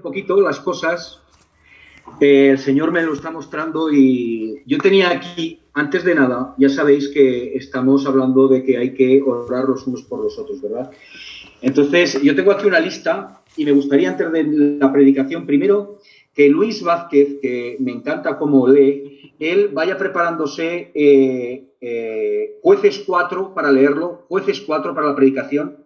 un poquito las cosas. Eh, el Señor me lo está mostrando y yo tenía aquí, antes de nada, ya sabéis que estamos hablando de que hay que orar los unos por los otros, ¿verdad? Entonces, yo tengo aquí una lista y me gustaría, antes de la predicación, primero que Luis Vázquez, que me encanta cómo lee, él vaya preparándose eh, eh, jueces 4 para leerlo, jueces 4 para la predicación,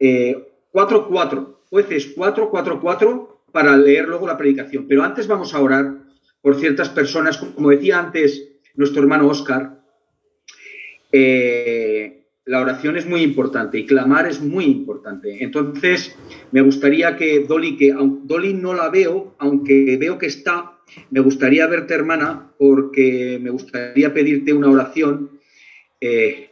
4-4, jueces 4-4-4 para leer luego la predicación. Pero antes vamos a orar por ciertas personas, como decía antes nuestro hermano Oscar, eh, la oración es muy importante y clamar es muy importante. Entonces, me gustaría que Dolly, que Dolly no la veo, aunque veo que está, me gustaría verte, hermana, porque me gustaría pedirte una oración. Eh,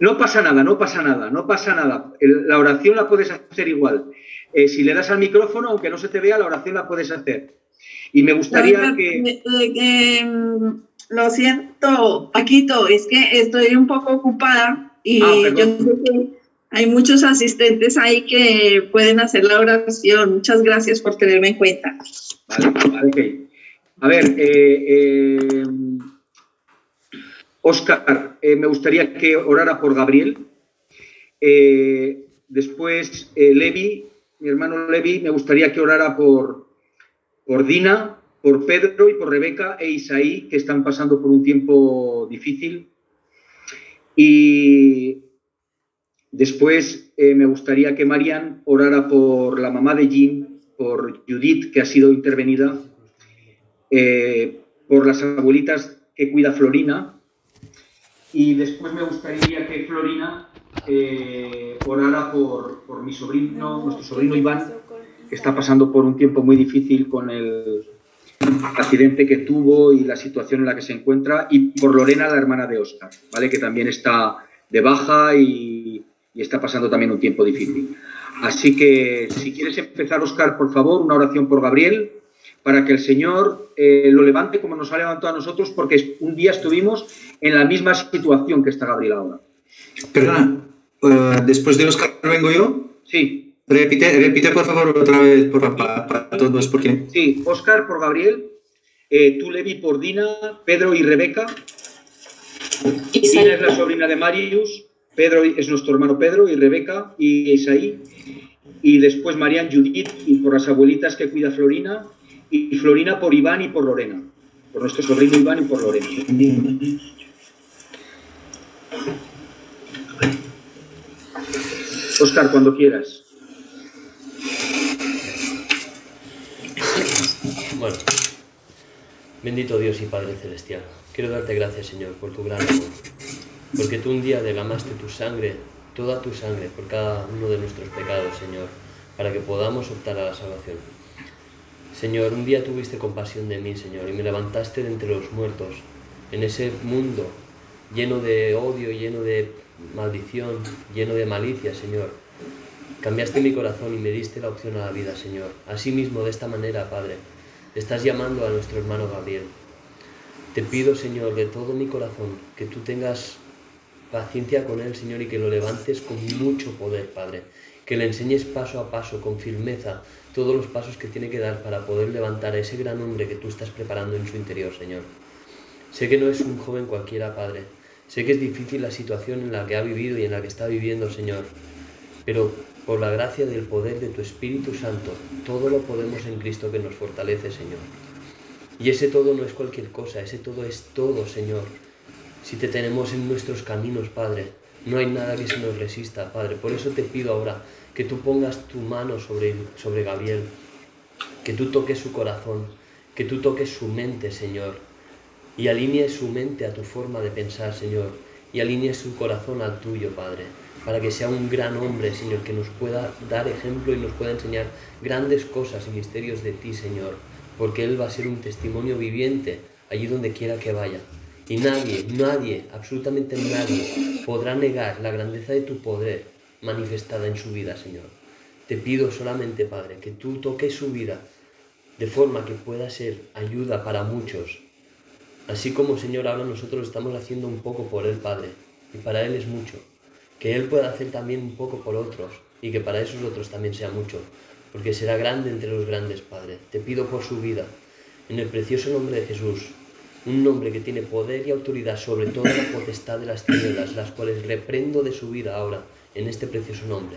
no pasa nada, no pasa nada, no pasa nada. La oración la puedes hacer igual. Eh, si le das al micrófono, aunque no se te vea, la oración la puedes hacer. Y me gustaría que... Mm, lo siento, Paquito, es que estoy un poco ocupada y ah, yo sé que hay muchos asistentes ahí que pueden hacer la oración. Muchas gracias por tenerme en cuenta. Vale, vale, A ver, eh, eh, Oscar, me gustaría que orara por Gabriel. después, Levi, mi hermano Levi, me gustaría que orara por, por Dina, por Pedro y por Rebeca e Isaí, que están pasando por un tiempo difícil. Y después eh, me gustaría que Marian orara por la mamá de Jim, por Judith, que ha sido intervenida, eh, por las abuelitas que cuida Florina. Y después me gustaría que Florina eh, orara por, por, mi sobrino, nuestro sobrino Iván, que está pasando por un tiempo muy difícil con el accidente que tuvo y la situación en la que se encuentra, y por Lorena, la hermana de Oscar, ¿vale? que también está de baja y, está pasando también un tiempo difícil. Así que si quieres empezar, Oscar, por favor, una oración por Gabriel, para que el Señor eh, lo levante como nos ha levantado a nosotros, porque un día estuvimos en la misma situación que está Gabriel ahora. Perdona, eh, después de Oscar vengo yo. Sí. Repite, repite por favor otra vez por, para, para todos, porque... Sí, Oscar por Gabriel, eh, tú Levi por Dina, Pedro y Rebeca. Dina es la sobrina de Marius, Pedro es nuestro hermano Pedro y Rebeca y Isaí. Y después Marian Judith y por las abuelitas que cuida Florina. Y Florina por Iván y por Lorena. Por nuestro sobrino Iván y por Lorena. Oscar, cuando quieras. Bueno, bendito Dios y Padre Celestial, quiero darte gracias, Señor, por tu gran amor, porque tú un día derramaste tu sangre, toda tu sangre, por cada uno de nuestros pecados, Señor, para que podamos optar a la salvación. Señor, un día tuviste compasión de mí, Señor, y me levantaste de entre los muertos, en ese mundo lleno de odio, lleno de maldición, lleno de malicia, Señor. Cambiaste mi corazón y me diste la opción a la vida, Señor. Asimismo, de esta manera, Padre, estás llamando a nuestro hermano Gabriel. Te pido, Señor, de todo mi corazón, que tú tengas paciencia con él, Señor, y que lo levantes con mucho poder, Padre. Que le enseñes paso a paso, con firmeza, todos los pasos que tiene que dar para poder levantar a ese gran hombre que tú estás preparando en su interior, Señor. Sé que no es un joven cualquiera, Padre. Sé que es difícil la situación en la que ha vivido y en la que está viviendo, Señor. Pero por la gracia del poder de tu Espíritu Santo, todo lo podemos en Cristo que nos fortalece, Señor. Y ese todo no es cualquier cosa, ese todo es todo, Señor. Si te tenemos en nuestros caminos, Padre, no hay nada que se nos resista, Padre. Por eso te pido ahora que tú pongas tu mano sobre, sobre Gabriel, que tú toques su corazón, que tú toques su mente, Señor, y alinees su mente a tu forma de pensar, Señor, y alinees su corazón al tuyo, Padre para que sea un gran hombre, Señor, que nos pueda dar ejemplo y nos pueda enseñar grandes cosas y misterios de ti, Señor, porque Él va a ser un testimonio viviente allí donde quiera que vaya. Y nadie, nadie, absolutamente nadie podrá negar la grandeza de tu poder manifestada en su vida, Señor. Te pido solamente, Padre, que tú toques su vida de forma que pueda ser ayuda para muchos. Así como, Señor, ahora nosotros estamos haciendo un poco por Él, Padre, y para Él es mucho que Él pueda hacer también un poco por otros y que para esos otros también sea mucho. porque será grande entre los grandes, Padre. Te pido por su vida, en el precioso nombre de Jesús, un nombre que tiene poder y autoridad sobre toda la potestad de las tinieblas, las cuales reprendo de su vida ahora, en este precioso nombre,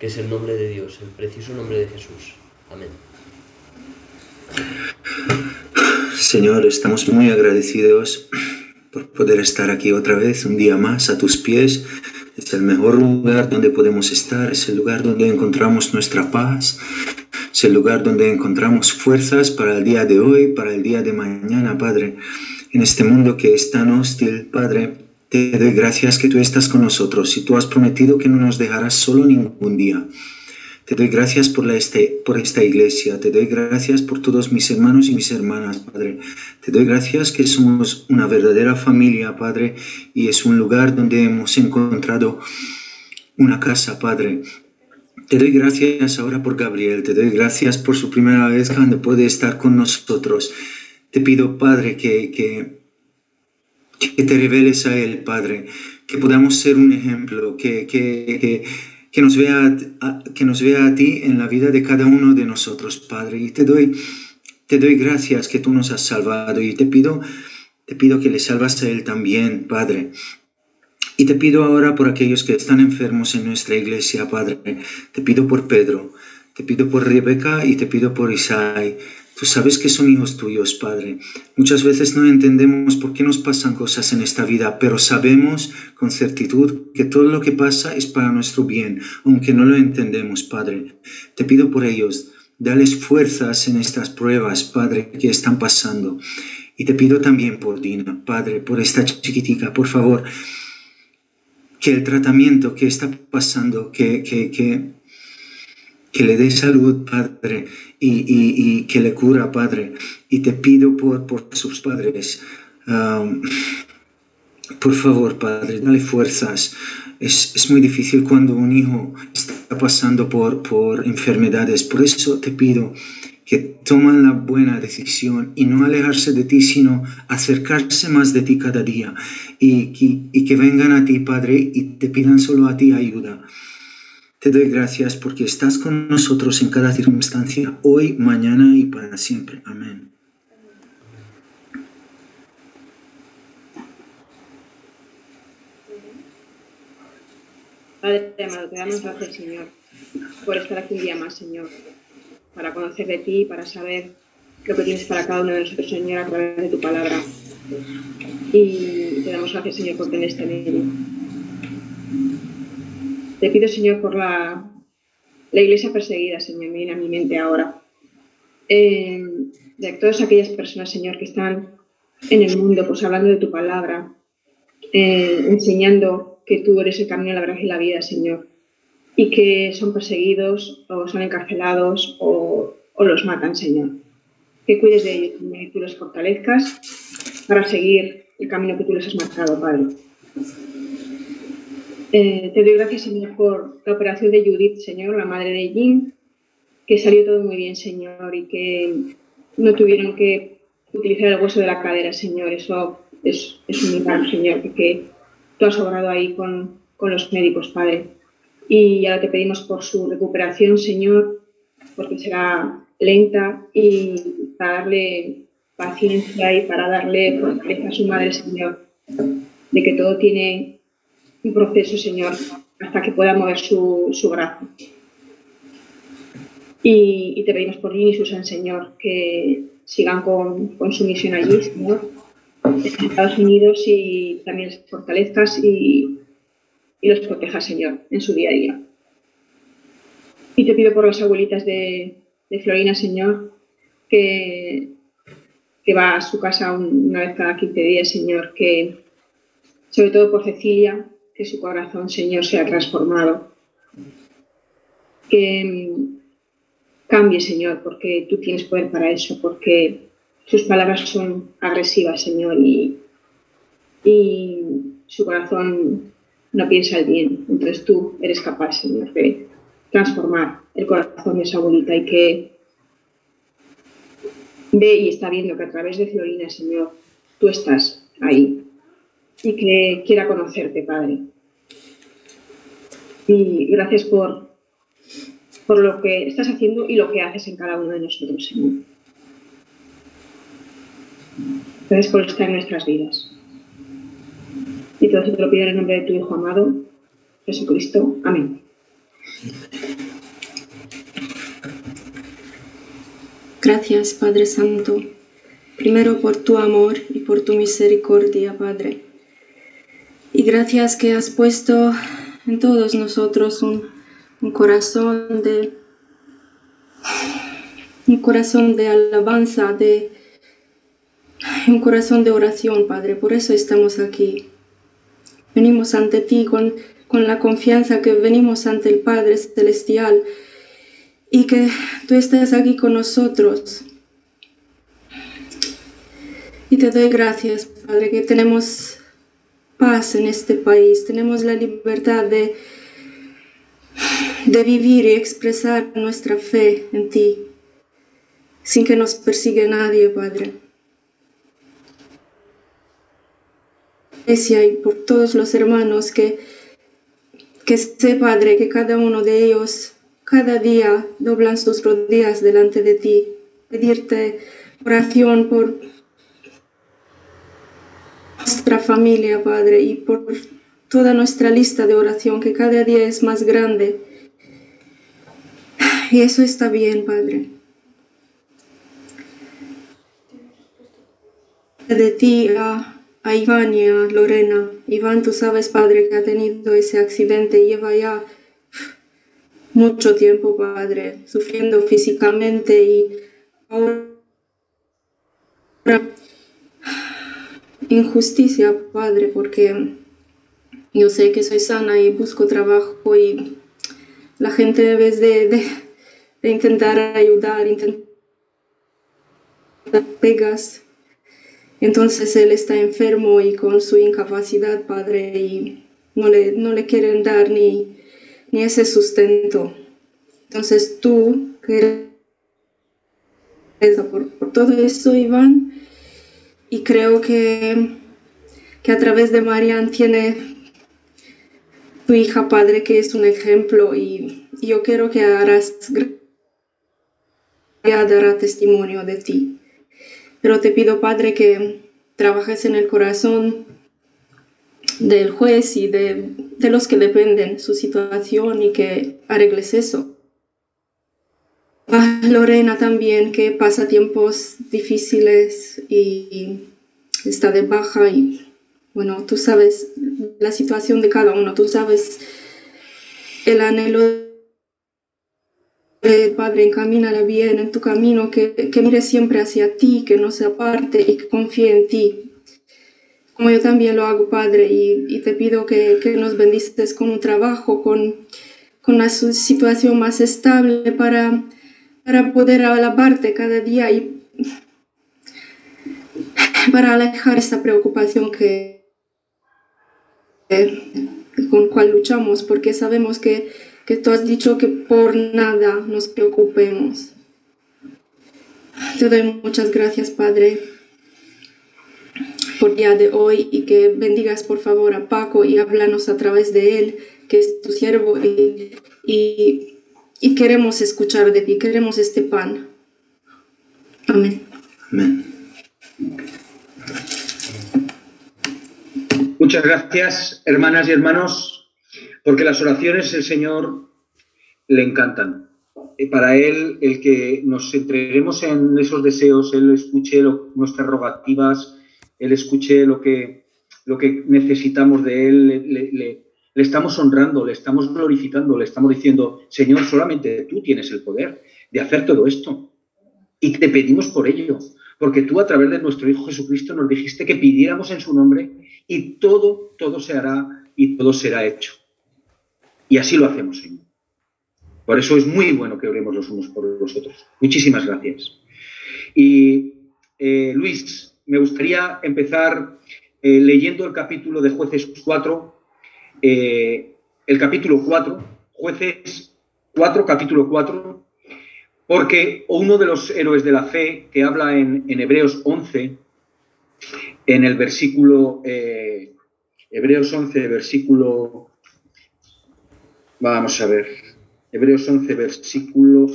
que es el nombre de Dios, el precioso nombre de Jesús. Amén. Señor, estamos muy agradecidos por poder estar aquí otra vez, un día más, a tus pies. Es el mejor lugar donde podemos estar, es el lugar donde encontramos nuestra paz, es el lugar donde encontramos fuerzas para el día de hoy, para el día de mañana, Padre. En este mundo que es tan hostil, Padre, te doy gracias que tú estás con nosotros y tú has prometido que no nos dejarás solo ningún día. Te doy gracias por, la este, por esta iglesia, te doy gracias por todos mis hermanos y mis hermanas, Padre. Te doy gracias que somos una verdadera familia, Padre, y es un lugar donde hemos encontrado una casa, Padre. Te doy gracias ahora por Gabriel, te doy gracias por su primera vez cuando puede estar con nosotros. Te pido, Padre, que, que, que te reveles a él, Padre, que podamos ser un ejemplo, que, que que nos vea que nos vea a ti en la vida de cada uno de nosotros, Padre. Y te doy, te doy gracias que tú nos has salvado y te pido, te pido que le salvas a él también, Padre. Y te pido ahora por aquellos que están enfermos en nuestra iglesia, Padre. Te pido por Pedro, te pido por Rebeca y te pido por Isai. Tú sabes que son hijos tuyos, Padre. Muchas veces no entendemos por qué nos pasan cosas en esta vida, pero sabemos con certitud que todo lo que pasa es para nuestro bien, aunque no lo entendemos, Padre. Te pido por ellos, dales fuerzas en estas pruebas, Padre, que están pasando. Y te pido también por Dina, Padre, por esta chiquitica, por favor, que el tratamiento que está pasando, que, que, que, que le dé salud, Padre, y, que le cura, Padre. Y te pido por, por sus padres. Um, por favor, Padre, dale fuerzas. Es, es, muy difícil cuando un hijo está pasando por, por enfermedades. Por eso te pido que tomen la buena decisión y no alejarse de ti, sino acercarse más de ti cada día y, y, y que vengan a ti, Padre, y te pidan solo a ti ayuda. Te doy gracias porque estás con nosotros en cada circunstancia, hoy, mañana y para siempre. Amén. Padre amado, te damos gracias, Señor, por estar aquí un día más, Señor, para conocer de ti, para saber lo que tienes para cada uno de nosotros, Señor, a través de tu palabra. Y te damos gracias, Señor, por tener este medio. Te pido, Señor, por la, la iglesia perseguida, Señor, me viene a mi mente ahora. Eh, de todas aquellas personas, Señor, que están en el mundo, pues hablando de tu palabra, eh, enseñando que tú eres el camino, la verdad y la vida, Señor, y que son perseguidos o son encarcelados o, o los matan, Señor. Que cuides de ellos, y tú los fortalezcas para seguir el camino que tú les has marcado, Padre. Eh, te doy gracias, Señor, por la operación de Judith, Señor, la madre de Jim, que salió todo muy bien, Señor, y que no tuvieron que utilizar el hueso de la cadera, Señor. Eso es, un milagro, Señor, porque tú has obrado ahí con, con los médicos, Padre. Y ahora te pedimos por su recuperación, Señor, porque será lenta y para darle paciencia y para darle fortaleza a su madre, Señor, de que todo tiene un proceso, Señor, hasta que pueda mover su, su brazo. Y, te pedimos por Lini y Susan, Señor, que sigan con, con, su misión allí, Señor, en Estados Unidos y también les fortalezcas y, y los protejas, Señor, en su día a día. Y te pido por las abuelitas de, de Florina, Señor, que, que va a su casa una vez cada 15 días, Señor, que sobre todo por Cecilia, que su corazón, Señor, sea transformado. Que mm, cambie, Señor, porque tú tienes poder para eso, porque sus palabras son agresivas, Señor, y, y su corazón no piensa el bien. Entonces tú eres capaz, Señor, de transformar el corazón de esa abuelita y que ve y está viendo que a través de Florina, Señor, tú estás ahí y que quiera conocerte, Padre. Y gracias por, por lo que estás haciendo y lo que haces en cada uno de nosotros, Señor. Gracias por estar en nuestras vidas. Y todo eso te lo pido en el nombre de tu Hijo amado, Jesucristo. Amén. Gracias, Padre Santo, primero por tu amor y por tu misericordia, Padre. Y gracias que has puesto en todos nosotros un, corazón de un corazón de alabanza, de un corazón de oración, Padre. Por eso estamos aquí. Venimos ante ti con, con la confianza que venimos ante el Padre Celestial y que tú estés aquí con nosotros. Y te doy gracias, Padre, que tenemos paz en este país, tenemos la libertad de, de vivir y expresar nuestra fe en ti, sin que nos persiga nadie, Padre. y por todos los hermanos que, que sé, Padre, que cada uno de ellos cada día doblan sus rodillas delante de ti, pedirte oración por nuestra familia, Padre, y por toda nuestra lista de oración que cada día es más grande. Y eso está bien, Padre. De ti a, a Iván y a Lorena. Iván, tú sabes, Padre, que ha tenido ese accidente, lleva ya mucho tiempo, Padre, sufriendo físicamente y ahora injusticia, Padre, porque yo sé que soy sana y busco trabajo y la gente debe de, de, intentar ayudar, intentar pegas. Entonces él está enfermo y con su incapacidad, Padre, y no le, no le quieren dar ni ni ese sustento. Entonces tú, que por, por todo eso, Iván, y creo que, que a través de Marian tiene tu hija, Padre, que es un ejemplo, y, yo quiero que harás dará testimonio de ti. Pero te pido, Padre, que trabajes en el corazón del juez y de, los que dependen su situación y que arregles eso. Lorena también, que pasa tiempos difíciles y, está de baja y bueno, tú sabes la situación de cada uno, tú sabes el anhelo del Padre, encamínala bien en tu camino, que, que mire siempre hacia ti, que no se aparte y que confíe en ti. Como yo también lo hago, Padre, y, te pido que, nos bendices con un trabajo, con, con una situación más estable para, para poder alabarte cada día y para alejar esta preocupación que, con cual luchamos, porque sabemos que, que tú has dicho que por nada nos preocupemos. Te doy muchas gracias, Padre por día de hoy y que bendigas por favor a Paco y háblanos a través de él, que es tu siervo y, queremos escuchar de ti, queremos este pan. Amén. Amén. Muchas gracias, hermanas y hermanos, porque las oraciones el Señor le encantan. Y para Él, el que nos entreguemos en esos deseos, Él escuche nuestras rogativas, él escuche lo que, lo que necesitamos de Él, le, estamos honrando, le estamos glorificando, le estamos diciendo, Señor, solamente tú tienes el poder de hacer todo esto. Y te pedimos por ello, porque tú a través de nuestro Hijo Jesucristo nos dijiste que pidiéramos en su nombre y todo, todo se hará y todo será hecho. Y así lo hacemos, Señor. Por eso es muy bueno que oremos los unos por los otros. Muchísimas gracias. Y eh, Luis, me gustaría empezar eh, leyendo el capítulo de Jueces 4, eh, el capítulo 4, Jueces 4, capítulo 4, porque uno de los héroes de la fe que habla en, Hebreos 11, en el versículo, eh, Hebreos 11, versículo, vamos a ver, Hebreos 11, versículo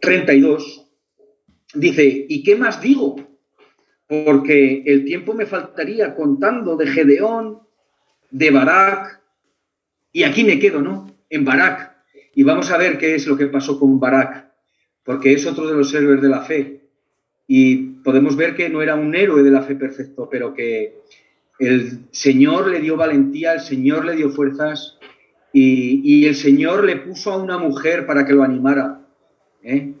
32, dice, ¿y qué más digo? Porque el tiempo me faltaría contando de Gedeón, de Barak, y aquí me quedo, ¿no? En Barak. Y vamos a ver qué es lo que pasó con Barak, porque es otro de los héroes de la fe. Y podemos ver que no era un héroe de la fe perfecto, pero que el Señor le dio valentía, el Señor le dio fuerzas y, y el Señor le puso a una mujer para que lo animara. ¿eh?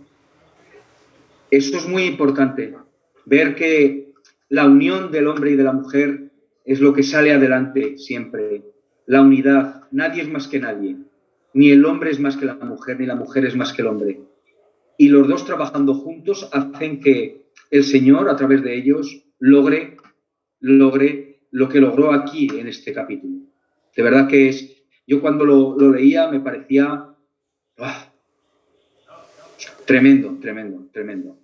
Eso es muy importante, ver que la unión del hombre y de la mujer es lo que sale adelante siempre. La unidad, nadie es más que nadie, ni el hombre es más que la mujer, ni la mujer es más que el hombre. Y los dos trabajando juntos hacen que el Señor, a través de ellos, logre, logre lo que logró aquí en este capítulo. De verdad que es, yo cuando lo, leía me parecía. Tremendo, tremendo, tremendo.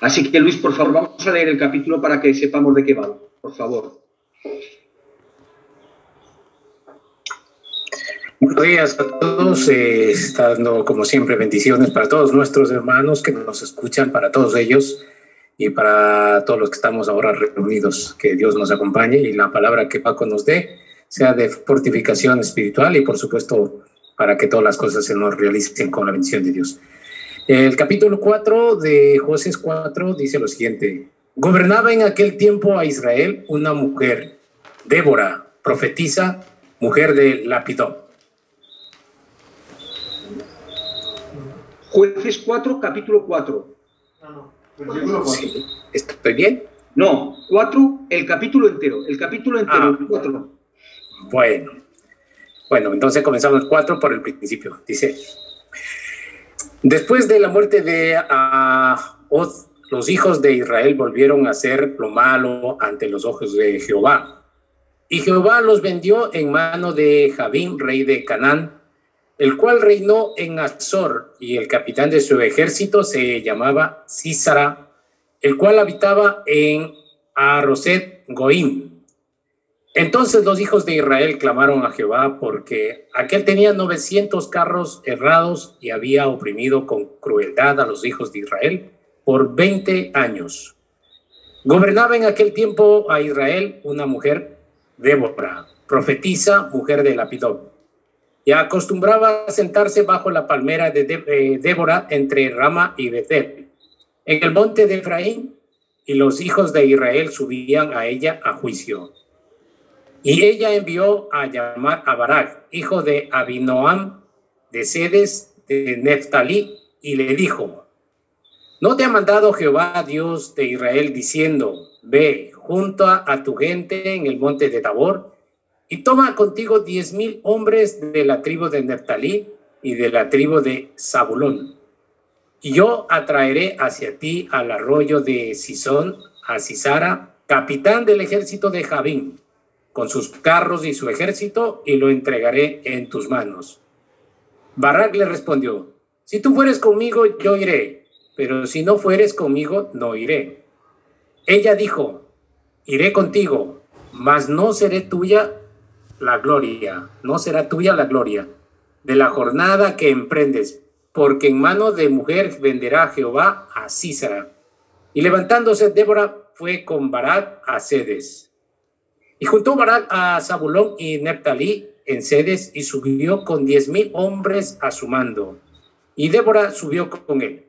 Así que Luis, por favor, vamos a leer el capítulo para que sepamos de qué va, por favor. Buenos días a todos, eh, estando como siempre bendiciones para todos nuestros hermanos que nos escuchan, para todos ellos y para todos los que estamos ahora reunidos. Que Dios nos acompañe y la palabra que Paco nos dé sea de fortificación espiritual y por supuesto para que todas las cosas se nos realicen con la bendición de Dios. El capítulo 4 de José 4 dice lo siguiente. Gobernaba en aquel tiempo a Israel una mujer, Débora, profetisa, mujer de Lapidón. Jueces 4, capítulo 4. Sí, ¿Estoy bien? No, 4, el capítulo entero. El capítulo entero, 4. Ah. Bueno. Bueno, entonces comenzamos el 4 por el principio. Dice, Después de la muerte de Oz, los hijos de Israel volvieron a hacer lo malo ante los ojos de Jehová. Y Jehová los vendió en mano de Jabín, rey de Canaán, el cual reinó en Azor, y el capitán de su ejército se llamaba Císara, el cual habitaba en Aroset Goim. Entonces los hijos de Israel clamaron a Jehová porque aquel tenía 900 carros errados y había oprimido con crueldad a los hijos de Israel por 20 años. Gobernaba en aquel tiempo a Israel una mujer, Débora, profetisa, mujer de Lapidón, y acostumbraba a sentarse bajo la palmera de eh, Débora entre Rama y Betel, en el monte de Efraín, y los hijos de Israel subían a ella a juicio. Y ella envió a llamar a Barak, hijo de Abinoam, de Sedes, de Neftalí, y le dijo, ¿no te ha mandado Jehová Dios de Israel diciendo, ve, junto a tu gente en el monte de Tabor, y toma contigo diez mil hombres de la tribu de Neftalí y de la tribu de Zabulón? Y yo atraeré hacia ti al arroyo de Sison, a Cisara, capitán del ejército de Javín con sus carros y su ejército, y lo entregaré en tus manos. Barak le respondió, si tú fueres conmigo, yo iré, pero si no fueres conmigo, no iré. Ella dijo, iré contigo, mas no seré tuya la gloria, no será tuya la gloria de la jornada que emprendes, porque en mano de mujer venderá Jehová a Císara. Y levantándose Débora fue con Barak a Cedes. Y juntó Barak a Zabulón y Neptalí en sedes y subió con diez mil hombres a su mando. Y Débora subió con él.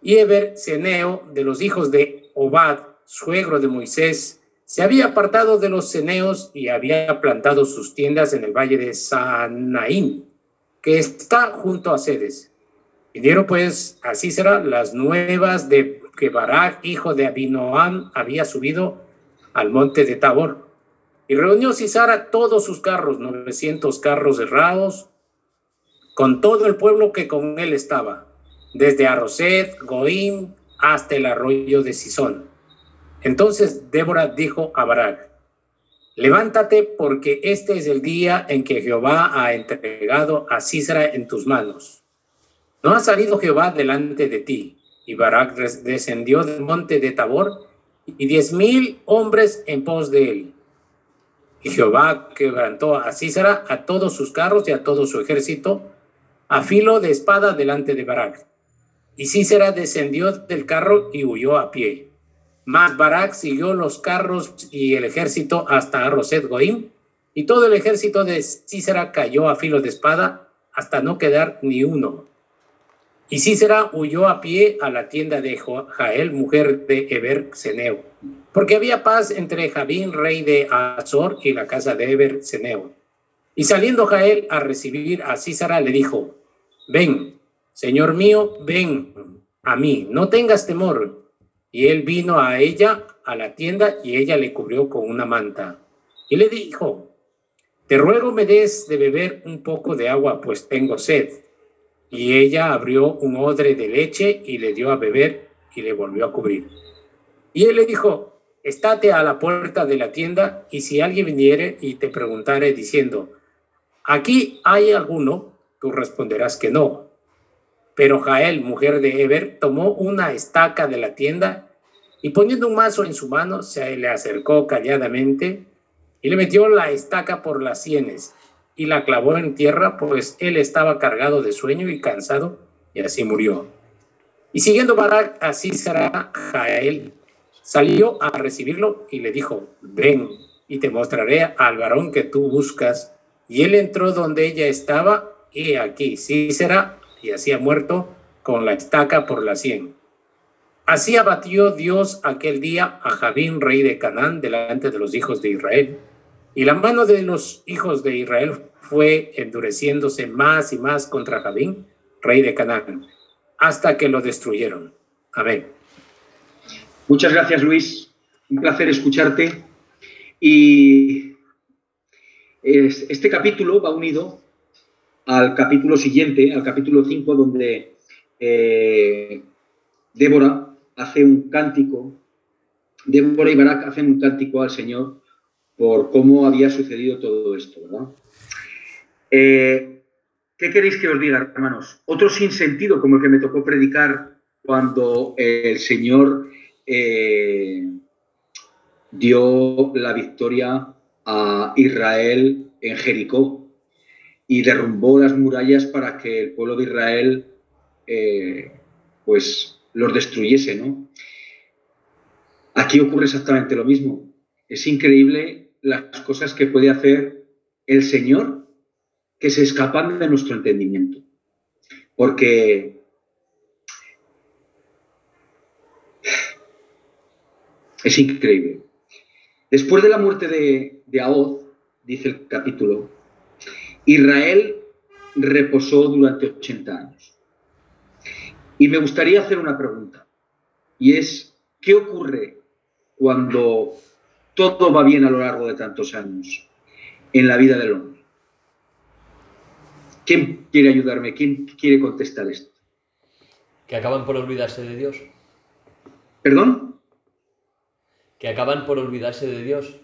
Y Eber, Ceneo, de los hijos de Obad, suegro de Moisés, se había apartado de los ceneos y había plantado sus tiendas en el valle de Sanaín, que está junto a Sedes. Y dieron pues a Cícera las nuevas de que Barak, hijo de Abinoam, había subido al monte de Tabor y reunió Cisara todos sus carros, 900 carros errados, con todo el pueblo que con él estaba, desde Arroset, Goim, hasta el arroyo de Sison. Entonces Débora dijo a Barak, levántate porque este es el día en que Jehová ha entregado a Cisara en tus manos. No ha salido Jehová delante de ti. Y Barak descendió del monte de Tabor y diez mil hombres en pos de él Y Jehová quebrantó a Císara, a todos sus carros y a todo su ejército, a filo de espada delante de Barak. Y Císara descendió del carro y huyó a pie. Mas Barak siguió los carros y el ejército hasta Roset Goim, y todo el ejército de Císara cayó a filo de espada hasta no quedar ni uno. Y Císera huyó a pie a la tienda de Jael, mujer de Eber Seneo, porque había paz entre Javín, rey de Azor, y la casa de Eber Seneo. Y saliendo Jael a recibir a Císara, le dijo, ven, señor mío, ven a mí, no tengas temor. Y él vino a ella, a la tienda, y ella le cubrió con una manta. Y le dijo, te ruego me des de beber un poco de agua, pues tengo sed. Y ella abrió un odre de leche y le dio a beber y le volvió a cubrir. Y él le dijo, estate a la puerta de la tienda y si alguien viniere y te preguntare diciendo, ¿aquí hay alguno? Tú responderás que no. Pero Jael, mujer de Eber, tomó una estaca de la tienda y poniendo un mazo en su mano, se le acercó calladamente y le metió la estaca por las sienes y la clavó en tierra, pues él estaba cargado de sueño y cansado, y así murió. Y siguiendo Barak, así será Jael, salió a recibirlo y le dijo, ven y te mostraré al varón que tú buscas. Y él entró donde ella estaba, y aquí sí será, y así ha muerto con la estaca por la sien. Así abatió Dios aquel día a Javín, rey de Canaán, delante de los hijos de Israel y la mano de los hijos de Israel fue endureciéndose más y más contra Javín, rey de Canaán, hasta que lo destruyeron. Amén. Muchas gracias, Luis. Un placer escucharte. Y este capítulo va unido al capítulo siguiente, al capítulo 5, donde eh, Débora hace un cántico, Débora y Barak hacen un cántico al Señor por cómo había sucedido todo esto, ¿verdad? Eh, ¿Qué queréis que os diga, hermanos? Otro sinsentido como el que me tocó predicar cuando el Señor eh, dio la victoria a Israel en Jericó y derrumbó las murallas para que el pueblo de Israel eh, pues los destruyese, ¿no? Aquí ocurre exactamente lo mismo. Es increíble las cosas que puede hacer el Señor que se escapan de nuestro entendimiento. Porque es increíble. Después de la muerte de, de dice el capítulo, Israel reposó durante 80 años. Y me gustaría hacer una pregunta, y es, ¿qué ocurre cuando todo va bien a lo largo de tantos años en la vida del hombre. ¿Quién quiere ayudarme? ¿Quién quiere contestar esto? Que acaban por olvidarse de Dios. ¿Perdón? Que acaban por olvidarse de Dios.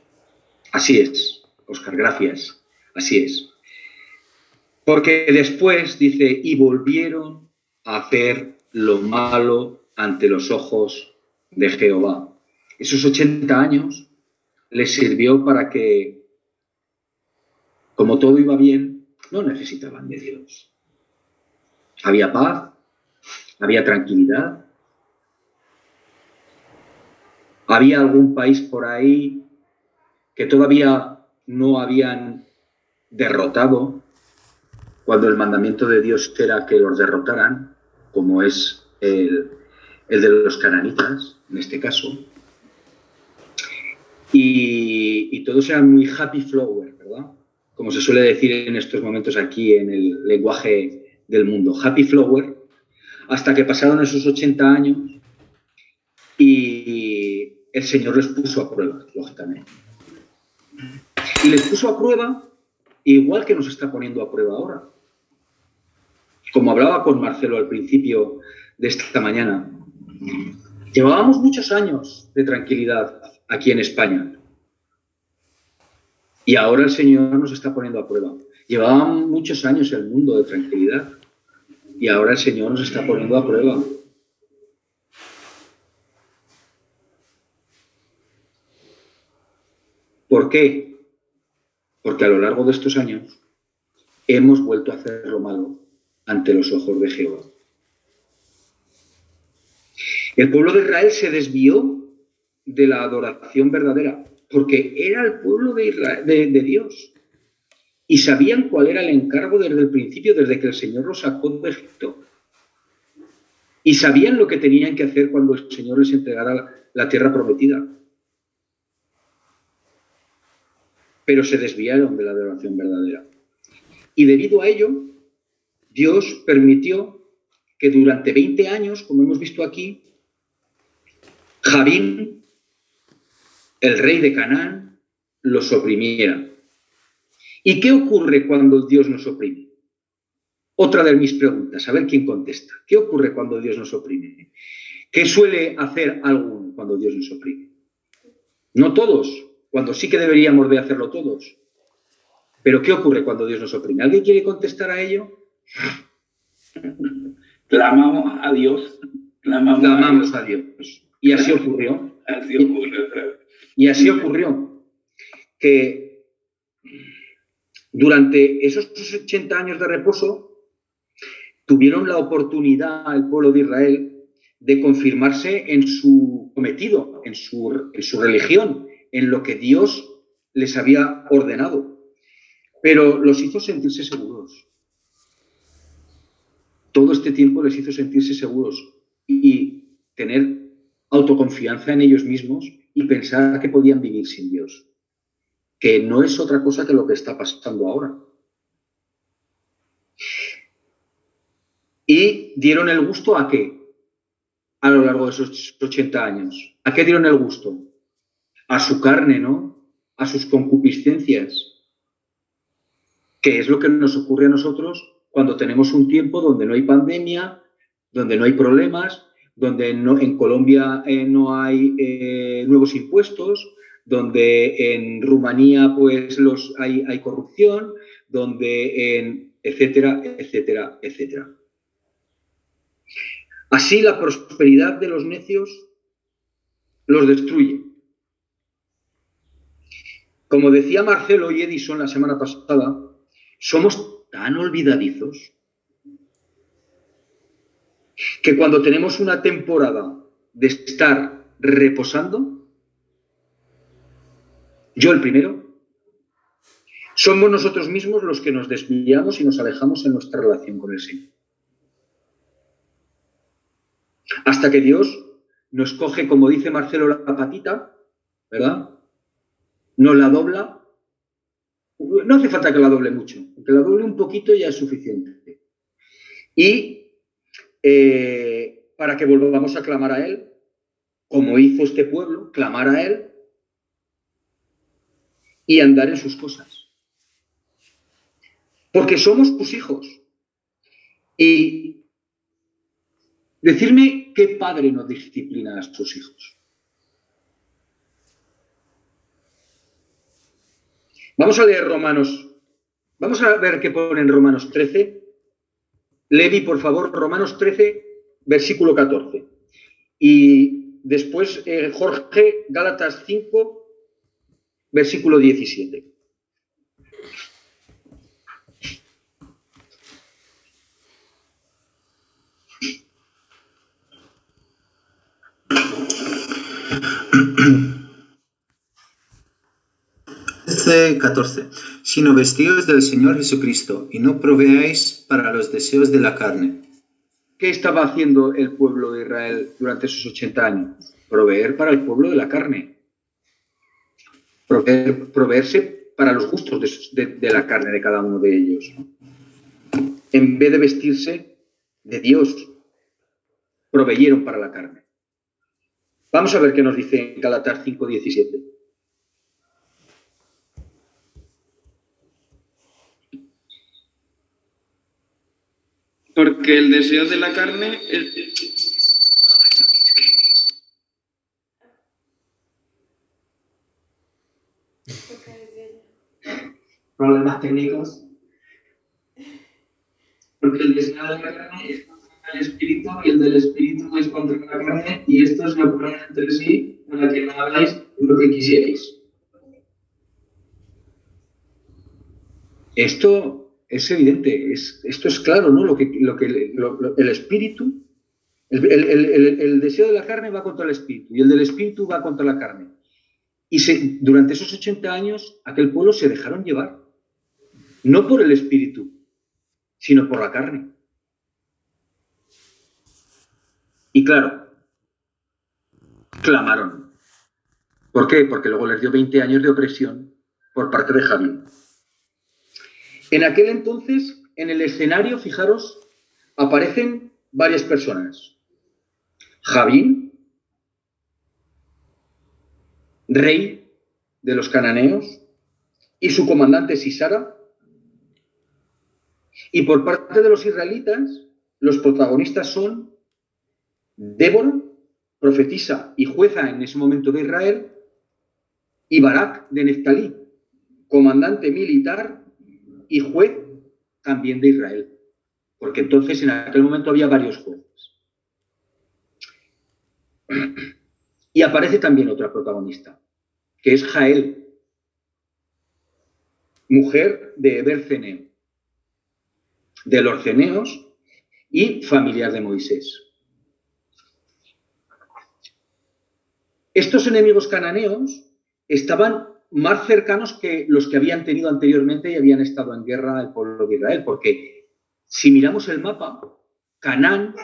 Así es, Oscar, gracias. Así es. Porque después dice, y volvieron a hacer lo malo ante los ojos de Jehová. Esos 80 años les sirvió para que, como todo iba bien, no necesitaban de Dios. Había paz, había tranquilidad. Había algún país por ahí que todavía no habían derrotado cuando el mandamiento de Dios era que los derrotaran, como es el, el de los cananitas, en este caso. Y, todos eran muy happy flower, ¿verdad? Como se suele decir en estos momentos aquí en el lenguaje del mundo, happy flower, hasta que pasaron esos 80 años y el Señor les puso a prueba, lógicamente. Y les puso a prueba igual que nos está poniendo a prueba ahora. Como hablaba con Marcelo al principio de esta mañana, llevábamos muchos años de tranquilidad, aquí en España. Y ahora el Señor nos está poniendo a prueba. Llevaban muchos años el mundo de tranquilidad y ahora el Señor nos está poniendo a prueba. Qué? porque a lo largo de estos años hemos vuelto a hacer lo malo ante los ojos de Jehová. El pueblo de Israel se desvió de la adoración verdadera, porque era el pueblo de, de, Dios. Y sabían cuál era el encargo desde el principio, desde que el Señor los sacó de Egipto. Y sabían lo que tenían que hacer cuando el Señor les entregara la tierra prometida. Pero se desviaron de la adoración verdadera. Y debido a ello, Dios permitió que durante 20 años, como hemos visto aquí, Javín, el rey de Canaán, los oprimiera. ¿Y qué ocurre cuando Dios nos oprime? Otra de mis preguntas, a ver quién contesta. ¿Qué ocurre cuando Dios nos oprime? ¿Qué suele hacer alguno cuando Dios nos oprime? No todos, cuando sí que deberíamos de hacerlo todos. Pero ¿qué ocurre cuando Dios nos oprime? ¿Alguien quiere contestar a ello? Clamamos a Dios. Clamamos, a Dios. Y así ocurrió. Así ocurrió. Y así ocurrió. Que durante esos 80 años de reposo tuvieron la oportunidad el pueblo de Israel de confirmarse en su cometido, en su, en su religión, en lo que Dios les había ordenado. Pero los hizo sentirse seguros. Todo este tiempo les hizo sentirse seguros y tener autoconfianza en ellos mismos y pensar que podían vivir sin Dios, que no es otra cosa que lo que está pasando ahora. Y dieron el gusto a qué? A lo largo de esos 80 años. ¿A qué dieron el gusto? A su carne, ¿no? A sus concupiscencias. ¿Qué es lo que nos ocurre a nosotros cuando tenemos un tiempo donde no hay pandemia, donde no hay problemas, donde en Colombia eh, no hay eh, nuevos impuestos, donde en Rumanía pues los, hay, hay corrupción, donde en etcétera, etcétera, etcétera. Así la prosperidad de los necios los destruye. Como decía Marcelo y Edison la semana pasada, somos tan olvidadizos que cuando tenemos una temporada de estar reposando, yo el primero, somos nosotros mismos los que nos desviamos y nos alejamos en nuestra relación con el Señor. Hasta que Dios nos coge, como dice Marcelo, la patita, ¿verdad? Nos la dobla. No hace falta que la doble mucho, que la doble un poquito ya es suficiente. Y eh, para que volvamos a clamar a Él, como hizo este pueblo, clamar a Él y andar en sus cosas. Porque somos sus hijos. Y decirme qué padre no disciplina a sus hijos. Vamos a leer Romanos. Vamos a ver qué pone en Romanos 13, Levi, por favor, Romanos 13, versículo 14. Y después eh, Jorge, Gálatas 5, versículo 17. Dice 14 sino vestidos del Señor Jesucristo y no proveáis para los deseos de la carne. ¿Qué estaba haciendo el pueblo de Israel durante esos 80 años? Proveer para el pueblo de la carne. proveerse para los gustos de, la carne de cada uno de ellos. En vez de vestirse de Dios, proveyeron para la carne. Vamos a ver qué nos dice en Galatar 5.17. Porque el deseo de la carne Problemas técnicos. Porque el deseo de la carne es contra el espíritu y el del espíritu es contra la carne y estos se oponen entre sí para que no habláis lo que quisierais. Esto es evidente, es, esto es claro, ¿no? Lo que, el espíritu, el, deseo de la carne va contra el espíritu y el del espíritu va contra la carne. Y durante esos 80 años aquel pueblo se dejaron llevar, no por el espíritu, sino por la carne. Y claro, clamaron. ¿Por qué? Porque luego les dio 20 años de opresión por parte de Javier. En aquel entonces, en el escenario, fijaros, aparecen varias personas. Javín, rey de los cananeos, y su comandante Sisara. Y por parte de los israelitas, los protagonistas son Débora, profetisa y jueza en ese momento de Israel, y Barak de Neftalí, comandante militar y juez también de Israel, porque entonces en aquel momento había varios jueces. Y aparece también otra protagonista, que es Jael, mujer de Eberceneo, de los ceneos y familiar de Moisés. Estos enemigos cananeos estaban más cercanos que los que habían tenido anteriormente y habían estado en guerra el pueblo de Israel, porque si miramos el mapa, Canaán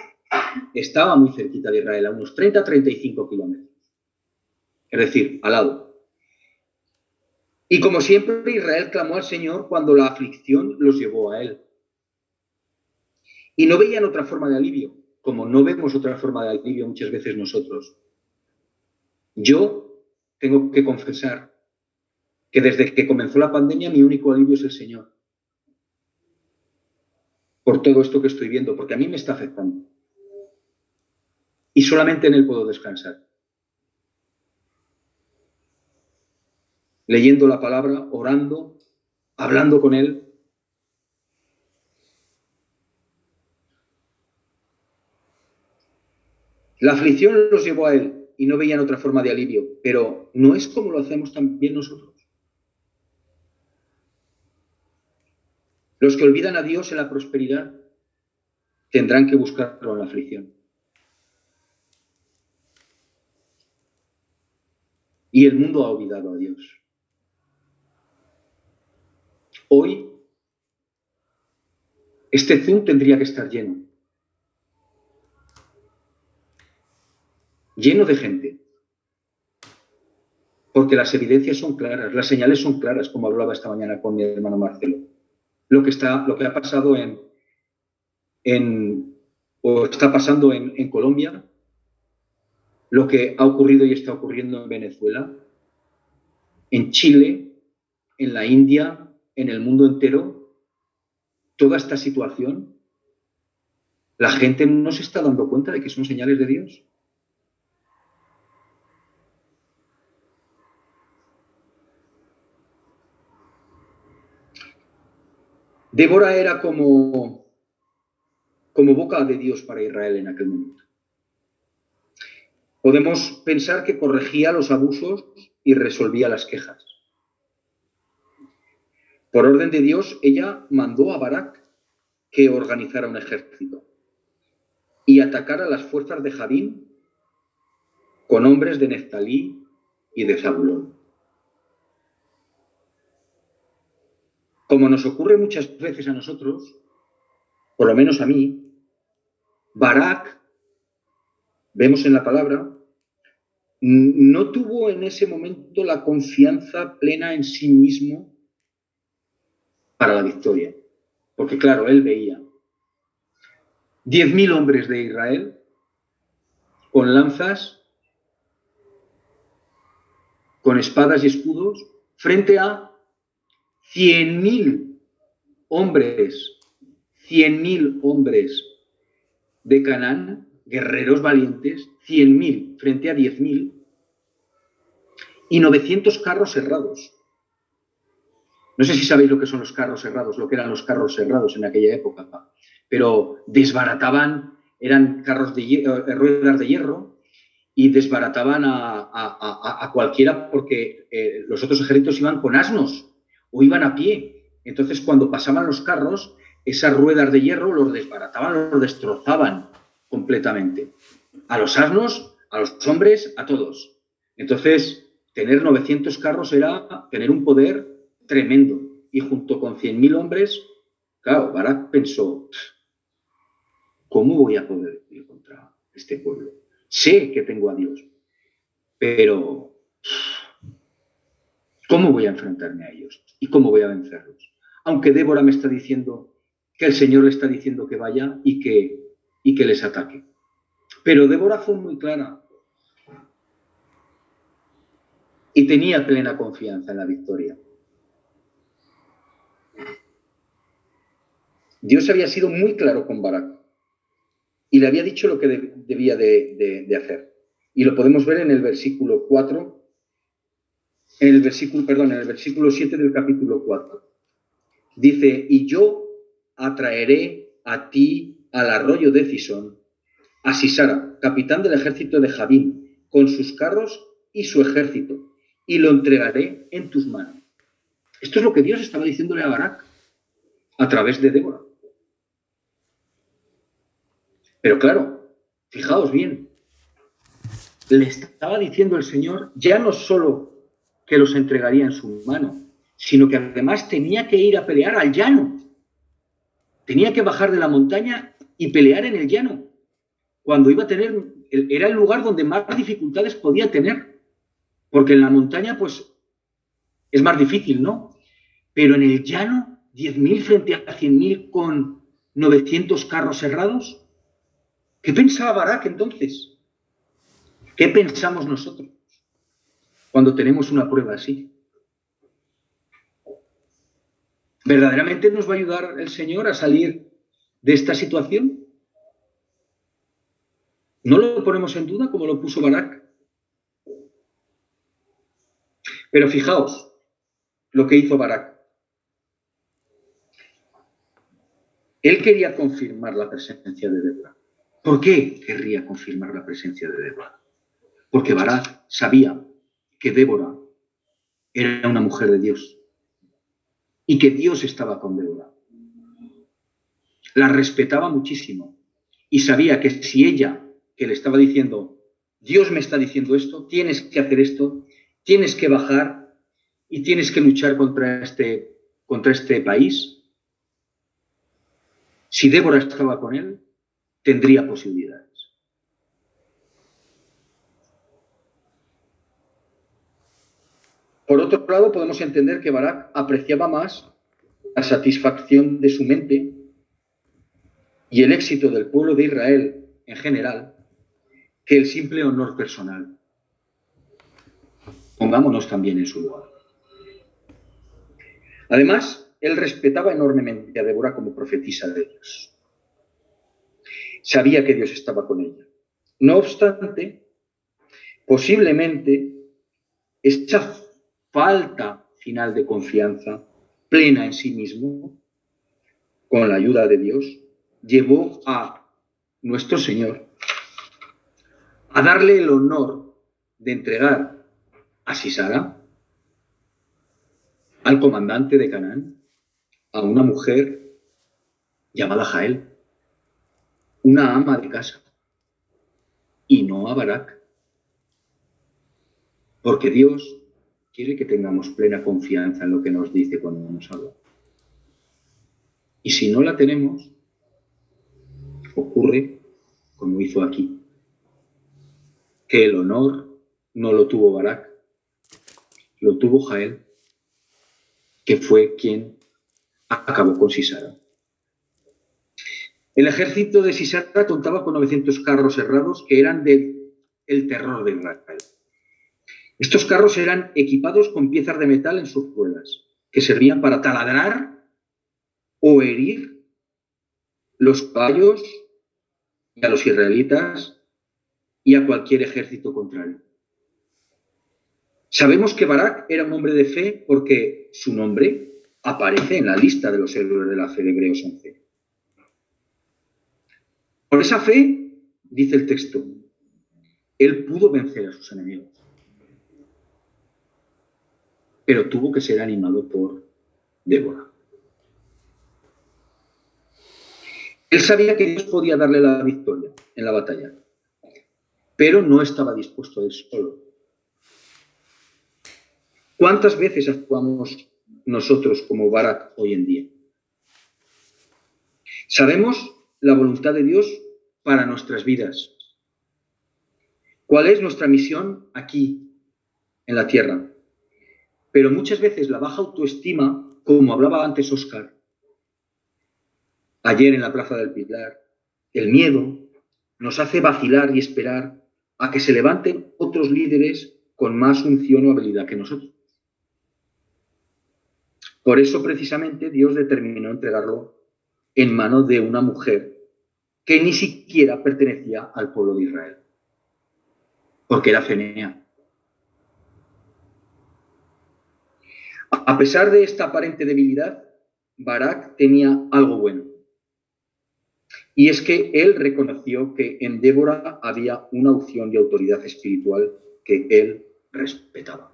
estaba muy cerquita de Israel, a unos 30-35 kilómetros. Es decir, al lado. Y como siempre, Israel clamó al Señor cuando la aflicción los llevó a él. Y no veían otra forma de alivio, como no vemos otra forma de alivio muchas veces nosotros. Yo tengo que confesar que desde que comenzó la pandemia mi único alivio es el Señor. Por todo esto que estoy viendo, porque a mí me está afectando. Y solamente en Él puedo descansar. Leyendo la palabra, orando, hablando con Él. La aflicción los llevó a Él y no veían otra forma de alivio, pero no es como lo hacemos también nosotros. Los que olvidan a Dios en la prosperidad tendrán que buscarlo en la aflicción. Y el mundo ha olvidado a Dios. Hoy, este Zoom tendría que estar lleno. lleno de gente. Porque las evidencias son claras, las señales son claras, como hablaba esta mañana con mi hermano Marcelo. Lo que, está, lo que ha pasado en, en o está pasando en, en Colombia, lo que ha ocurrido y está ocurriendo en Venezuela, en Chile, en la India, en el mundo entero, toda esta situación, la gente no se está dando cuenta de que son señales de Dios. Débora era como, como boca de Dios para Israel en aquel momento. Podemos pensar que corregía los abusos y resolvía las quejas. Por orden de Dios, ella mandó a Barak que organizara un ejército y atacara las fuerzas de Javín con hombres de Neftalí y de Zabulón. Como nos ocurre muchas veces a nosotros, por lo menos a mí, Barak, vemos en la palabra, no tuvo en ese momento la confianza plena en sí mismo para la victoria. Porque claro, él veía 10.000 hombres de Israel con lanzas, con espadas y escudos, frente a 100.000 hombres, 100.000 hombres de Canaán, guerreros valientes, 100.000 frente a 10.000 y 900 carros cerrados. No sé si sabéis lo que son los carros cerrados, lo que eran los carros cerrados en aquella época, pero desbarataban, eran carros de eh, ruedas de hierro y desbarataban a, cualquiera porque eh, los otros ejércitos iban con asnos o iban a pie Entonces, cuando pasaban los carros, esas ruedas de hierro los desbarataban, los destrozaban completamente. A los asnos, a los hombres, a todos. Entonces, tener 900 carros era tener un poder tremendo. Y junto con 100.000 hombres, claro, Barak pensó, ¿cómo voy a poder ir contra este pueblo? Sé que tengo a Dios, pero ¿cómo voy a enfrentarme a ellos? ¿Y cómo voy a vencerlos? Aunque Débora me está diciendo que el Señor le está diciendo que vaya y que, y que les ataque. Pero Débora fue muy clara y tenía plena confianza en la victoria. Dios había sido muy claro con Barak y le había dicho lo que debía de, hacer. Y lo podemos ver en el versículo 4, en el versículo, perdón, en el versículo 7 del capítulo 4. Dice, y yo atraeré a ti al arroyo de Cisón, a Sisara, capitán del ejército de Javín, con sus carros y su ejército, y lo entregaré en tus manos. Esto es lo que Dios estaba diciéndole a Barak a través de Débora. Pero claro, fijaos bien, le estaba diciendo el Señor ya no solo que los entregaría en su mano, sino que además tenía que ir a pelear al llano. Tenía que bajar de la montaña y pelear en el llano. Cuando iba a tener, era el lugar donde más dificultades podía tener. Porque en la montaña, pues, es más difícil, ¿no? Pero en el llano, 10.000 frente a 100.000 con 900 carros cerrados, ¿Qué pensaba Barak entonces? ¿Qué pensamos nosotros cuando tenemos una prueba así? ¿Verdaderamente nos va a ayudar el Señor a salir de esta situación? ¿No lo ponemos en duda como lo puso Barak? Pero fijaos lo que hizo Barak. Él quería confirmar la presencia de Débora. ¿Por qué querría confirmar la presencia de Débora? Porque Barak sabía que Débora era una mujer de Dios y que Dios estaba con Débora. La respetaba muchísimo y sabía que si ella, que le estaba diciendo, Dios me está diciendo esto, tienes que hacer esto, tienes que bajar y tienes que luchar contra este, contra este país, si Débora estaba con él, tendría posibilidades. Por otro lado, podemos entender que Barak apreciaba más la satisfacción de su mente y el éxito del pueblo de Israel en general que el simple honor personal. Pongámonos también en su lugar. Además, él respetaba enormemente a Débora como profetisa de Dios sabía que Dios estaba con ella. No obstante, posiblemente esa falta final de confianza plena en sí mismo, con la ayuda de Dios, llevó a nuestro Señor a darle el honor de entregar a Sisara, al comandante de Canaán, a una mujer llamada Jael una ama de casa y no a Barak. Porque Dios quiere que tengamos plena confianza en lo que nos dice cuando nos habla. Y si no la tenemos, ocurre como hizo aquí, que el honor no lo tuvo Barak, lo tuvo Jael, que fue quien acabó con Sisara. El ejército de Sisara contaba con 900 carros cerrados que eran del terror de Israel. Estos carros eran equipados con piezas de metal en sus ruedas, que servían para taladrar o herir los caballos y a los israelitas y a cualquier ejército contrario. Sabemos que Barak era un hombre de fe porque su nombre aparece en la lista de los héroes de la fe de Hebreos 11. Por esa fe, dice el texto, él pudo vencer a sus enemigos pero tuvo que ser animado por Débora. Él sabía que Dios podía darle la victoria en la batalla, pero no estaba dispuesto a ir solo. ¿Cuántas veces actuamos nosotros como Barak hoy en día? Sabemos la voluntad de Dios para nuestras vidas. ¿Cuál es nuestra misión aquí, en la tierra? Pero muchas veces la baja autoestima, como hablaba antes Oscar, ayer en la Plaza del Pilar, el miedo nos hace vacilar y esperar a que se levanten otros líderes con más unción o habilidad que nosotros. Por eso precisamente Dios determinó entregarlo en manos de una mujer que ni siquiera pertenecía al pueblo de Israel, porque era Fenea. A pesar de esta aparente debilidad, Barak tenía algo bueno. Y es que él reconoció que en Débora había una opción y autoridad espiritual que él respetaba.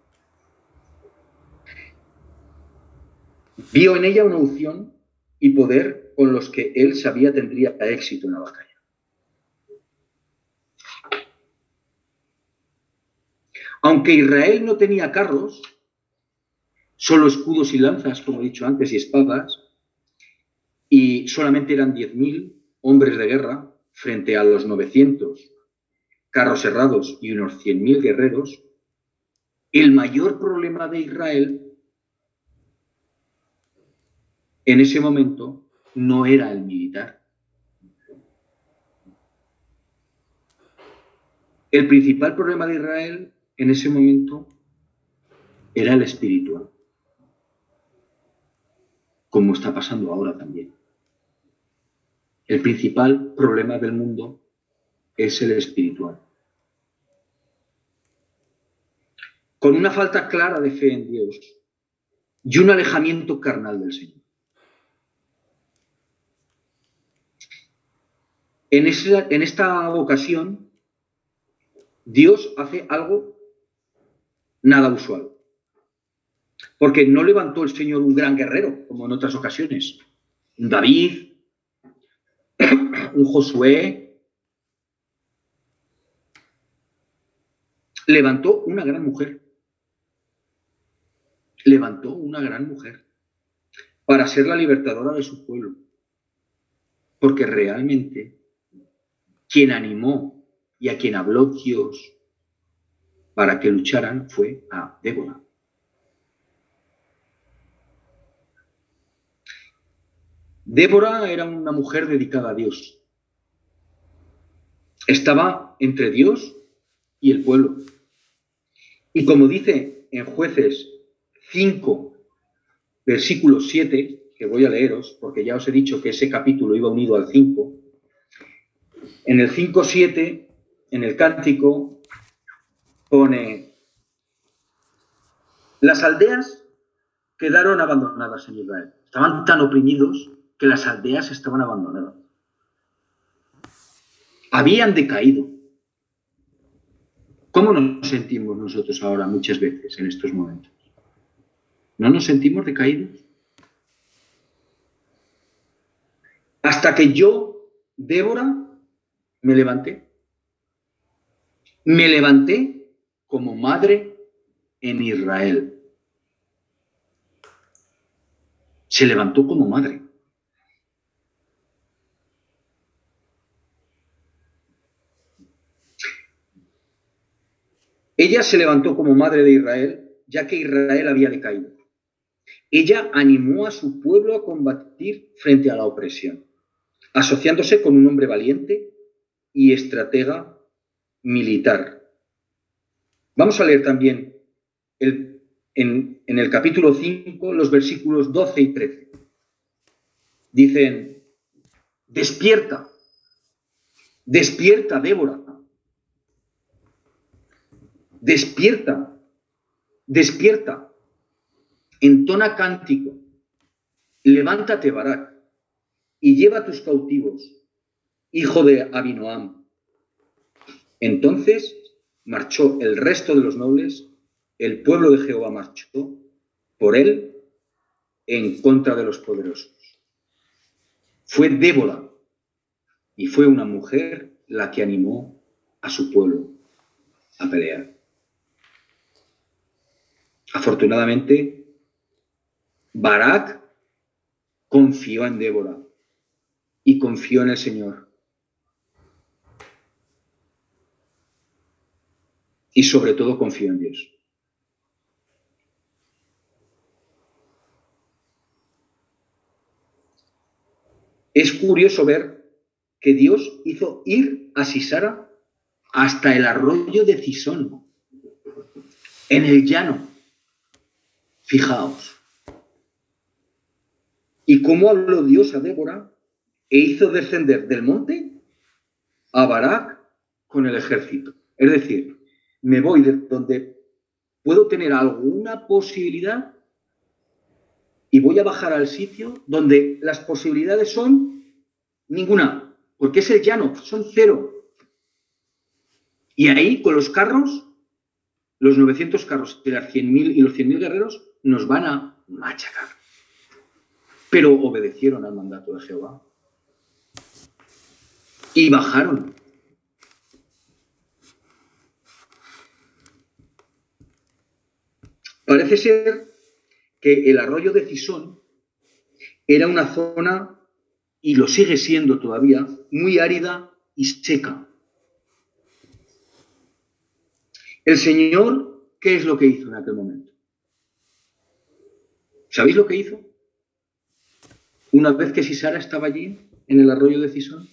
Vio en ella una unción y poder con los que él sabía tendría éxito en la batalla. Aunque Israel no tenía carros, solo escudos y lanzas, como he dicho antes, y espadas, y solamente eran 10.000 hombres de guerra frente a los 900 carros cerrados y unos 100.000 guerreros, el mayor problema de Israel en ese momento no era el militar. El principal problema de Israel en ese momento era el espiritual, como está pasando ahora también. El principal problema del mundo es el espiritual. Con una falta clara de fe en Dios y un alejamiento carnal del Señor. En, esta ocasión, Dios hace algo nada usual. Porque no levantó el Señor un gran guerrero, como en otras ocasiones. Un David, un Josué. Levantó una gran mujer. Levantó una gran mujer para ser la libertadora de su pueblo. Porque realmente quien animó y a quien habló Dios para que lucharan fue a Débora. Débora era una mujer dedicada a Dios. Estaba entre Dios y el pueblo. Y como dice en jueces 5, versículo 7, que voy a leeros, porque ya os he dicho que ese capítulo iba unido al 5, en el 5.7, en el cántico, pone, las aldeas quedaron abandonadas en Israel. Estaban tan oprimidos que las aldeas estaban abandonadas. Habían decaído. ¿Cómo nos sentimos nosotros ahora muchas veces en estos momentos? ¿No nos sentimos decaídos? Hasta que yo, Débora, me levanté. Me levanté como madre en Israel. Se levantó como madre. Ella se levantó como madre de Israel, ya que Israel había decaído. Ella animó a su pueblo a combatir frente a la opresión, asociándose con un hombre valiente y estratega militar. Vamos a leer también en, en el capítulo 5 los versículos 12 y 13. Dicen, despierta, despierta, Débora, despierta, despierta, entona cántico, levántate, Barak, y lleva a tus cautivos hijo de Abinoam. Entonces marchó el resto de los nobles, el pueblo de Jehová marchó por él en contra de los poderosos. Fue Débora Y fue una mujer la que animó a su pueblo a pelear. Afortunadamente, Barak confió en Débora y confió en el Señor. Y sobre todo confió en Dios. Es curioso ver que Dios hizo ir a Sisara hasta el arroyo de Cisón, en el llano. Fijaos. ¿Y cómo habló Dios a Débora e hizo descender del monte a Barak con el ejército? Es decir, me voy de donde puedo tener alguna posibilidad y voy a bajar al sitio donde las posibilidades son ninguna, porque es el llano, son cero. Y ahí, con los carros, los 900 carros de las 100.000 y los 100.000 guerreros nos van a machacar. Pero obedecieron al mandato de Jehová. Y bajaron. Parece ser que el arroyo de Cisón era una zona, y lo sigue siendo todavía, muy árida y seca. El Señor, ¿qué es lo que hizo en aquel momento? ¿Sabéis lo que hizo? Una vez que Sisara estaba allí, en el arroyo de Cisón,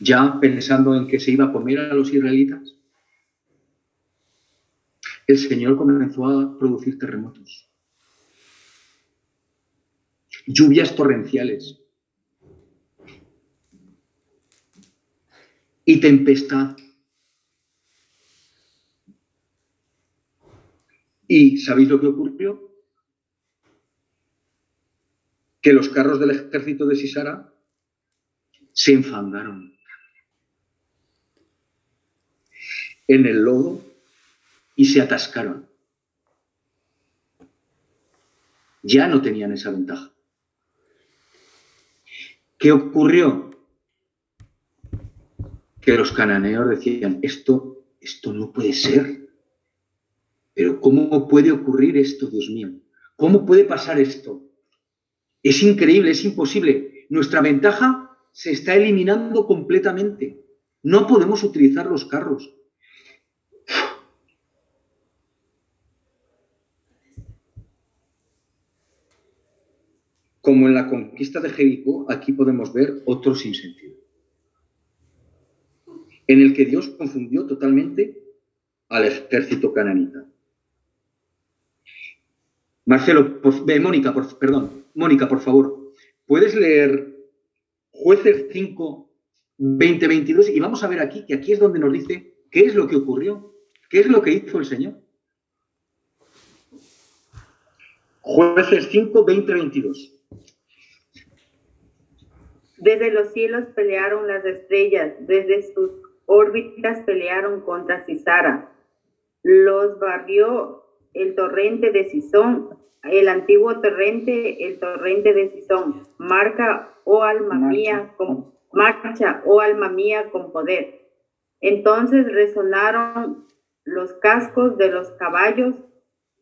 ya pensando en que se iba a comer a los israelitas, el Señor comenzó a producir terremotos, lluvias torrenciales y tempestad. ¿Y sabéis lo que ocurrió? Que los carros del ejército de Sisara se enfangaron en el lodo y se atascaron. Ya no tenían esa ventaja. ¿Qué ocurrió? Que los cananeos decían, esto, esto no puede ser. Pero ¿cómo puede ocurrir esto, Dios mío? ¿Cómo puede pasar esto? Es increíble, es imposible. Nuestra ventaja se está eliminando completamente. No podemos utilizar los carros. Como en la conquista de Jericó, aquí podemos ver otro sinsentido, en el que Dios confundió totalmente al ejército cananita. Marcelo, eh, Mónica, por, perdón, Mónica, por favor, ¿puedes leer Jueces 5, 20, 22? Y vamos a ver aquí, que aquí es donde nos dice qué es lo que ocurrió, qué es lo que hizo el Señor. Jueces 5, 20, 22. Desde los cielos pelearon las estrellas, desde sus órbitas pelearon contra Cisara. Los barrió el torrente de Sison, el antiguo torrente, el torrente de Sison. Marca, oh alma mía, con, marcha, oh alma mía, con poder. Entonces resonaron los cascos de los caballos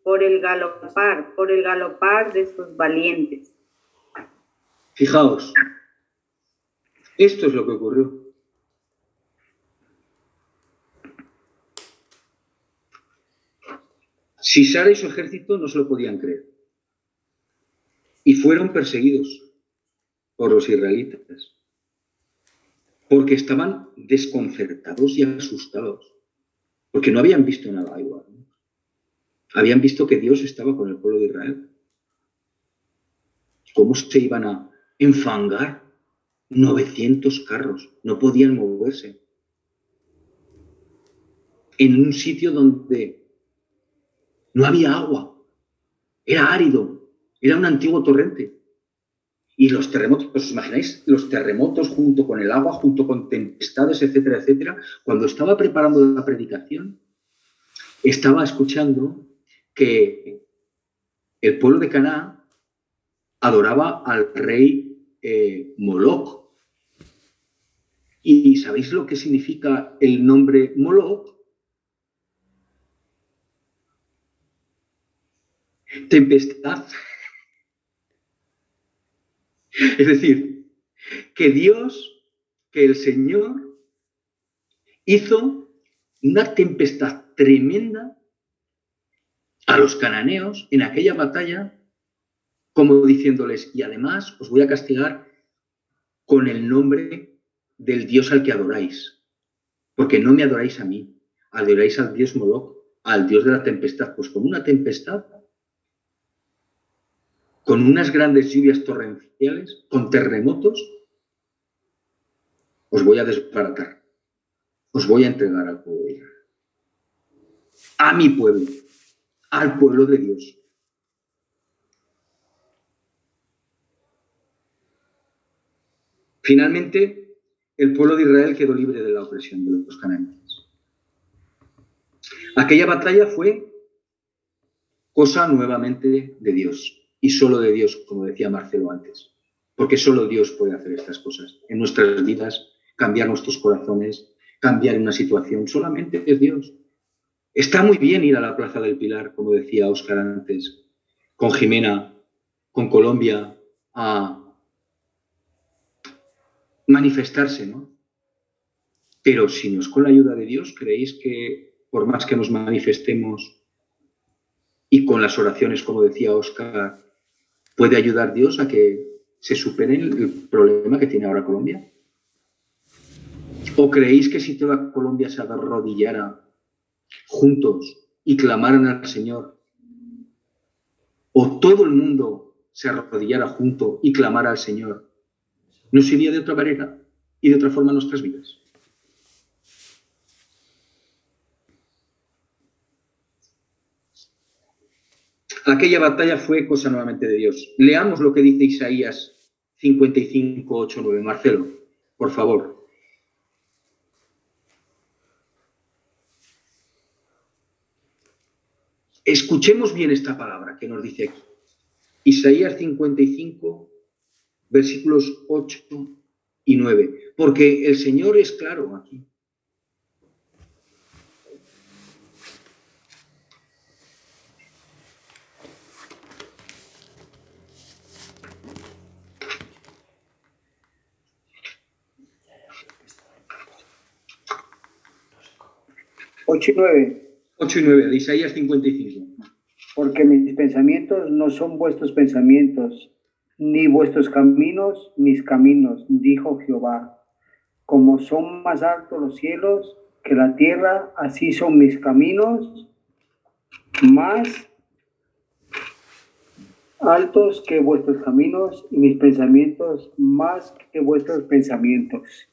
por el galopar, por el galopar de sus valientes. Fijaos, esto es lo que ocurrió. Sisara y su ejército no se lo podían creer. Y fueron perseguidos por los israelitas. Porque estaban desconcertados y asustados. Porque no habían visto nada igual. Habían visto que Dios estaba con el pueblo de Israel. ¿Cómo se iban a enfangar 900 carros? No podían moverse. En un sitio donde no había agua, era árido, era un antiguo torrente. Y los terremotos, ¿os imagináis? Los terremotos junto con el agua, junto con tempestades, etcétera, etcétera. Cuando estaba preparando la predicación, estaba escuchando que el pueblo de Caná adoraba al rey eh, Moloch. ¿Y sabéis lo que significa el nombre Moloch? Tempestad. Es decir, que Dios, que el Señor hizo una tempestad tremenda a los cananeos en aquella batalla, como diciéndoles, y además os voy a castigar con el nombre del Dios al que adoráis, porque no me adoráis a mí, adoráis al Dios Moloch, al Dios de la tempestad, pues con una tempestad, con unas grandes lluvias torrenciales, con terremotos, os voy a desbaratar, os voy a entregar al pueblo de Israel, a mi pueblo al pueblo de Dios. Finalmente, el pueblo de Israel quedó libre de la opresión de los cananeos. Aquella batalla fue cosa nuevamente de Dios y solo de Dios, como decía Marcelo antes, porque solo Dios puede hacer estas cosas en nuestras vidas, cambiar nuestros corazones, cambiar una situación, solamente es Dios. Está muy bien ir a la Plaza del Pilar, como decía Óscar antes, con Jimena, con Colombia, a manifestarse, ¿no? Pero si no es con la ayuda de Dios, ¿creéis que por más que nos manifestemos y con las oraciones, como decía Óscar, puede ayudar Dios a que se supere el problema que tiene ahora Colombia? ¿O creéis que si toda Colombia se arrodillara juntos y clamaran al Señor, o todo el mundo se arrodillara junto y clamara al Señor, ¿no sería de otra manera y de otra forma nuestras vidas? Aquella batalla fue cosa nuevamente de Dios. Leamos lo que dice Isaías 55, 8, 9. Marcelo, por favor. Escuchemos bien esta palabra que nos dice aquí. Isaías 55, versículos 8 y 9. Porque el Señor es claro aquí. Ocho y nueve. 8 y 9 de Isaías 55. Porque mis pensamientos no son vuestros pensamientos, ni vuestros caminos mis caminos, dijo Jehová. Como son más altos los cielos que la tierra, así son mis caminos más altos que vuestros caminos y mis pensamientos más que vuestros pensamientos.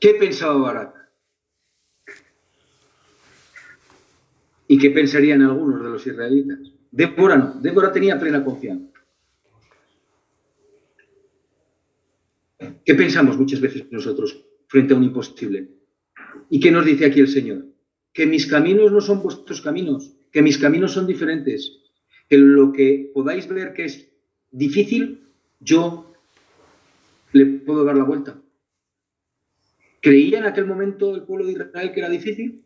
¿Qué pensaba Barak? ¿Y qué pensarían algunos de los israelitas? Débora no, Débora tenía plena confianza. ¿Qué pensamos muchas veces nosotros frente a un imposible? ¿Y qué nos dice aquí el Señor? Que mis caminos no son vuestros caminos, que mis caminos son diferentes, que lo que podáis ver que es difícil, yo le puedo dar la vuelta. ¿Creía en aquel momento el pueblo de Israel que era difícil?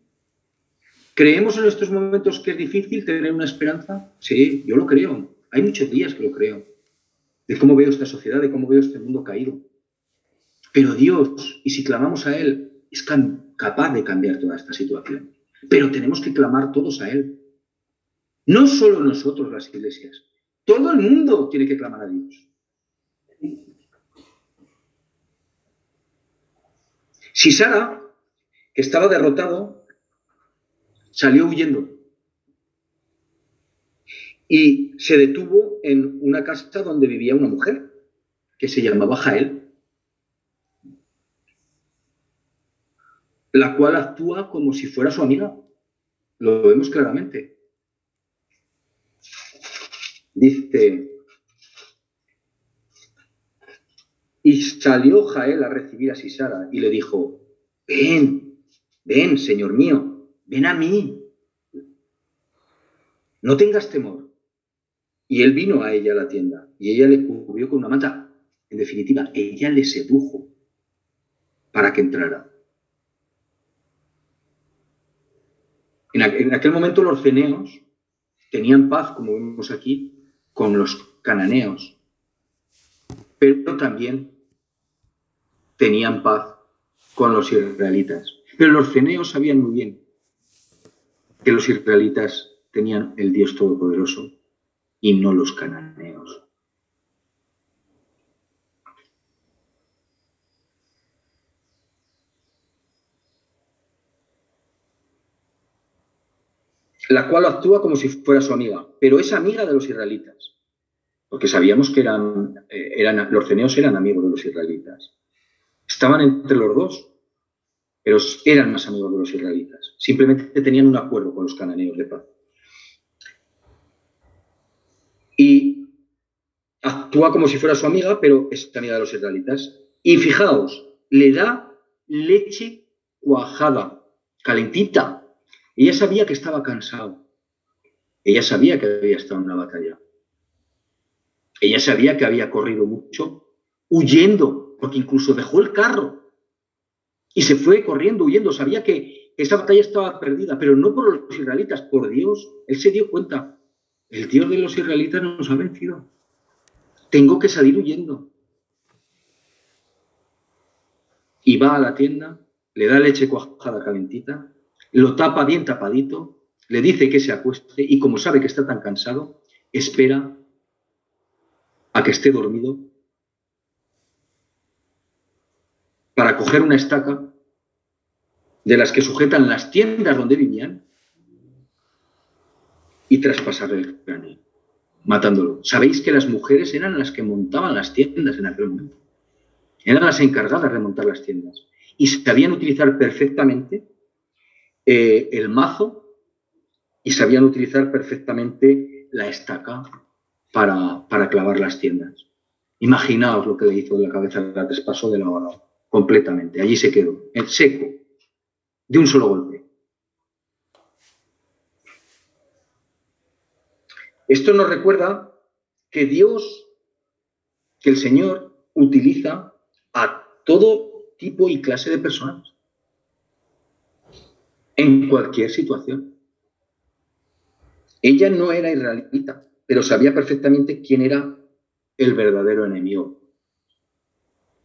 ¿Creemos en estos momentos que es difícil tener una esperanza? Sí, yo lo creo. Hay muchos días que lo creo. De cómo veo esta sociedad, de cómo veo este mundo caído. Pero Dios, y si clamamos a Él, es capaz de cambiar toda esta situación. Pero tenemos que clamar todos a Él. No solo nosotros, las iglesias. Todo el mundo tiene que clamar a Dios. Si Sara, que estaba derrotado, salió huyendo y se detuvo en una casa donde vivía una mujer que se llamaba Jael, la cual actúa como si fuera su amiga. Lo vemos claramente. Dice, y salió Jael a recibir a Sisara y le dijo, ven, ven, señor mío, ven a mí, no tengas temor. Y él vino a ella a la tienda y ella le cubrió con una manta. En definitiva, ella le sedujo para que entrara. En, aquel momento los ceneos tenían paz, como vemos aquí, con los cananeos, pero también tenían paz con los israelitas. Pero los ceneos sabían muy bien que los israelitas tenían el Dios Todopoderoso y no los cananeos. la cual actúa como si fuera su amiga, pero es amiga de los israelitas, porque sabíamos que eran, eh, eran los ceneos eran amigos de los israelitas. Estaban entre los dos, pero eran más amigos de los israelitas. Simplemente tenían un acuerdo con los cananeos de paz. Y actúa como si fuera su amiga, pero es amiga de los israelitas. Y fijaos, le da leche cuajada, calentita. Ella sabía que estaba cansado. Ella sabía que había estado en una batalla. Ella sabía que había corrido mucho, huyendo, porque incluso dejó el carro y se fue corriendo, huyendo. Sabía que esa batalla estaba perdida, pero no por los israelitas, por Dios. Él se dio cuenta. El Dios de los israelitas nos ha vencido. Tengo que salir huyendo. Y va a la tienda, le da leche cuajada calentita, lo tapa bien tapadito, le dice que se acueste y como sabe que está tan cansado, espera a que esté dormido para coger una estaca de las que sujetan las tiendas donde vivían y traspasarle el cráneo, matándolo. Sabéis que las mujeres eran las que montaban las tiendas en aquel momento. Eran las encargadas de montar las tiendas. Y sabían utilizar perfectamente eh, el mazo y sabían utilizar perfectamente la estaca para, para clavar las tiendas. Imaginaos lo que le hizo de la cabeza, la traspasó de la hora completamente. Allí se quedó, en seco, de un solo golpe. Esto nos recuerda que Dios, que el Señor utiliza a todo tipo y clase de personas en cualquier situación. Ella no era israelita, pero sabía perfectamente quién era el verdadero enemigo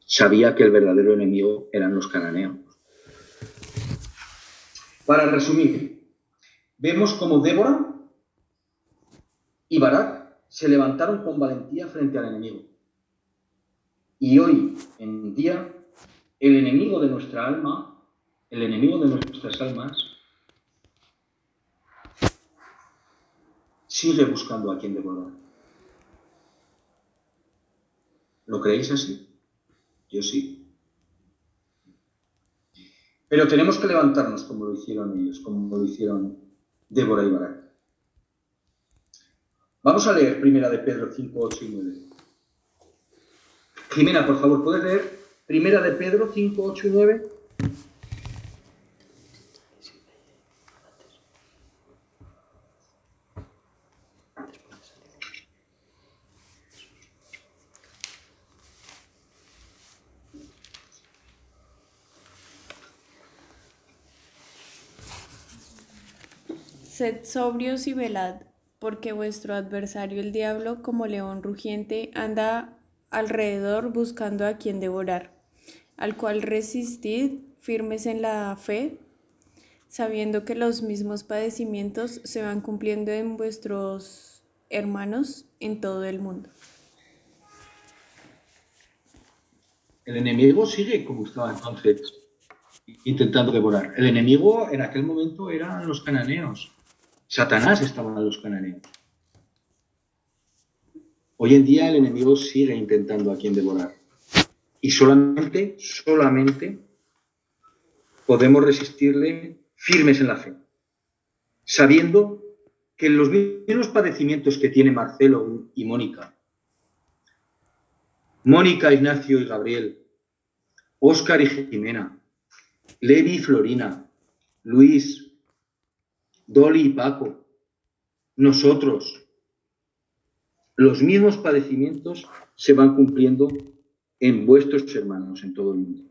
sabía que el verdadero enemigo eran los cananeos. Para resumir, vemos como Débora y Barak se levantaron con valentía frente al enemigo. Y hoy en día, el enemigo de nuestra alma, el enemigo de nuestras almas, sigue buscando a quien devorar. ¿Lo creéis así? Yo sí. Pero tenemos que levantarnos como lo hicieron ellos, como lo hicieron Débora y Barak. Vamos a leer Primera de Pedro 5, 8 y 9. Jimena, por favor, ¿puedes leer Primera de Pedro 5, 8 y 9? Sed sobrios y velad, porque vuestro adversario el diablo, como león rugiente, anda alrededor buscando a quien devorar, al cual resistid firmes en la fe, sabiendo que los mismos padecimientos se van cumpliendo en vuestros hermanos en todo el mundo. El enemigo sigue como estaba entonces, intentando devorar. El enemigo en aquel momento eran los cananeos, Satanás estaba en los cananeos. Hoy en día el enemigo sigue intentando a quien devorar. Y solamente, solamente podemos resistirle firmes en la fe, sabiendo que los mismos padecimientos que tiene Marcelo y Mónica, Mónica, Ignacio y Gabriel, Óscar y Jimena, Levi y Florina, Luis, Dolly y Paco, nosotros, los mismos padecimientos se van cumpliendo en vuestros hermanos en todo el mundo.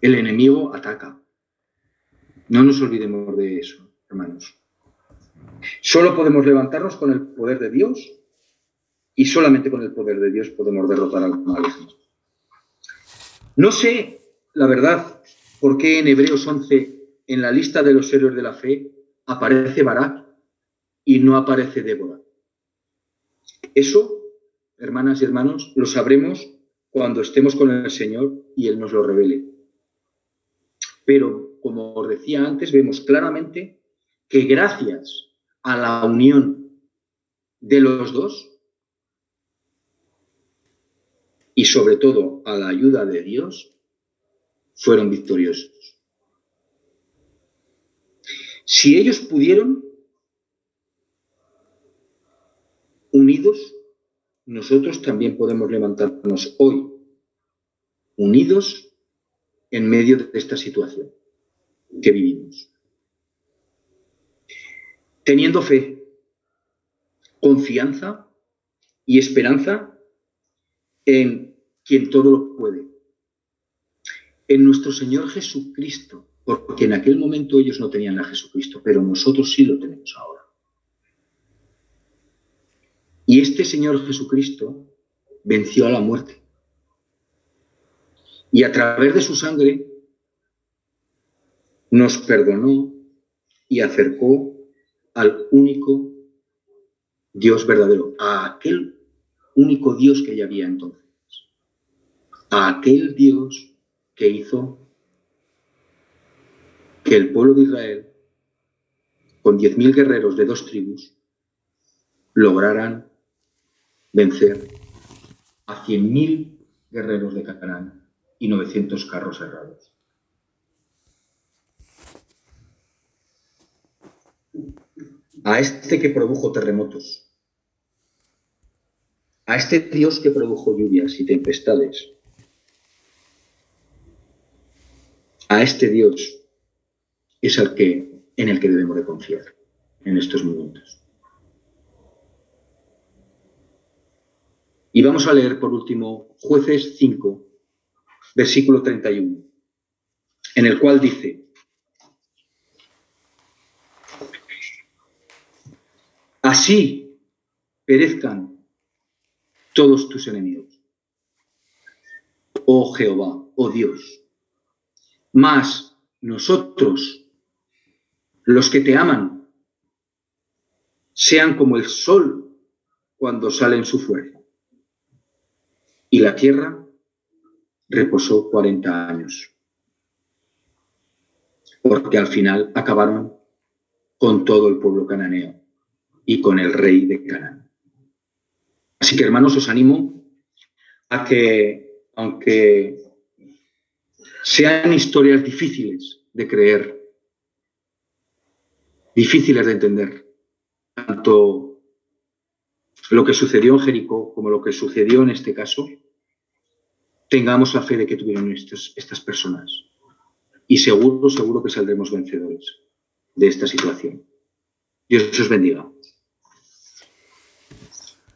El enemigo ataca. No nos olvidemos de eso, hermanos. Solo podemos levantarnos con el poder de Dios y solamente con el poder de Dios podemos derrotar al mal. No sé, la verdad, por qué en Hebreos 11, en la lista de los héroes de la fe, aparece Barak y no aparece Débora. Eso, hermanas y hermanos, lo sabremos cuando estemos con el Señor y Él nos lo revele. Pero, como os decía antes, vemos claramente que gracias a la unión de los dos, y sobre todo a la ayuda de Dios, fueron victoriosos. Si ellos pudieron, unidos, nosotros también podemos levantarnos hoy, unidos en medio de esta situación que vivimos. Teniendo fe, confianza y esperanza en quien todo lo puede, en nuestro Señor Jesucristo, porque en aquel momento ellos no tenían a Jesucristo, pero nosotros sí lo tenemos ahora. Y este Señor Jesucristo venció a la muerte. Y a través de su sangre nos perdonó y acercó al único Dios verdadero, a aquel único Dios que ya había entonces, a aquel Dios que hizo que el pueblo de Israel, con 10.000 guerreros de dos tribus, lograran vencer a 100.000 guerreros de Canaán y 900 carros cerrados. A este que produjo terremotos, a este Dios que produjo lluvias y tempestades, a este Dios es el que, en el que debemos de confiar en estos momentos. Y vamos a leer por último jueces 5, versículo 31, en el cual dice, así perezcan todos tus enemigos. Oh Jehová, oh Dios, mas nosotros, los que te aman, sean como el sol cuando sale en su fuerza. Y la tierra reposó 40 años, porque al final acabaron con todo el pueblo cananeo y con el rey de Canaán. Así que hermanos, os animo a que, aunque sean historias difíciles de creer, difíciles de entender, tanto lo que sucedió en Jericó como lo que sucedió en este caso, tengamos la fe de que tuvieron estas personas. Y seguro, seguro que saldremos vencedores de esta situación. Dios os bendiga.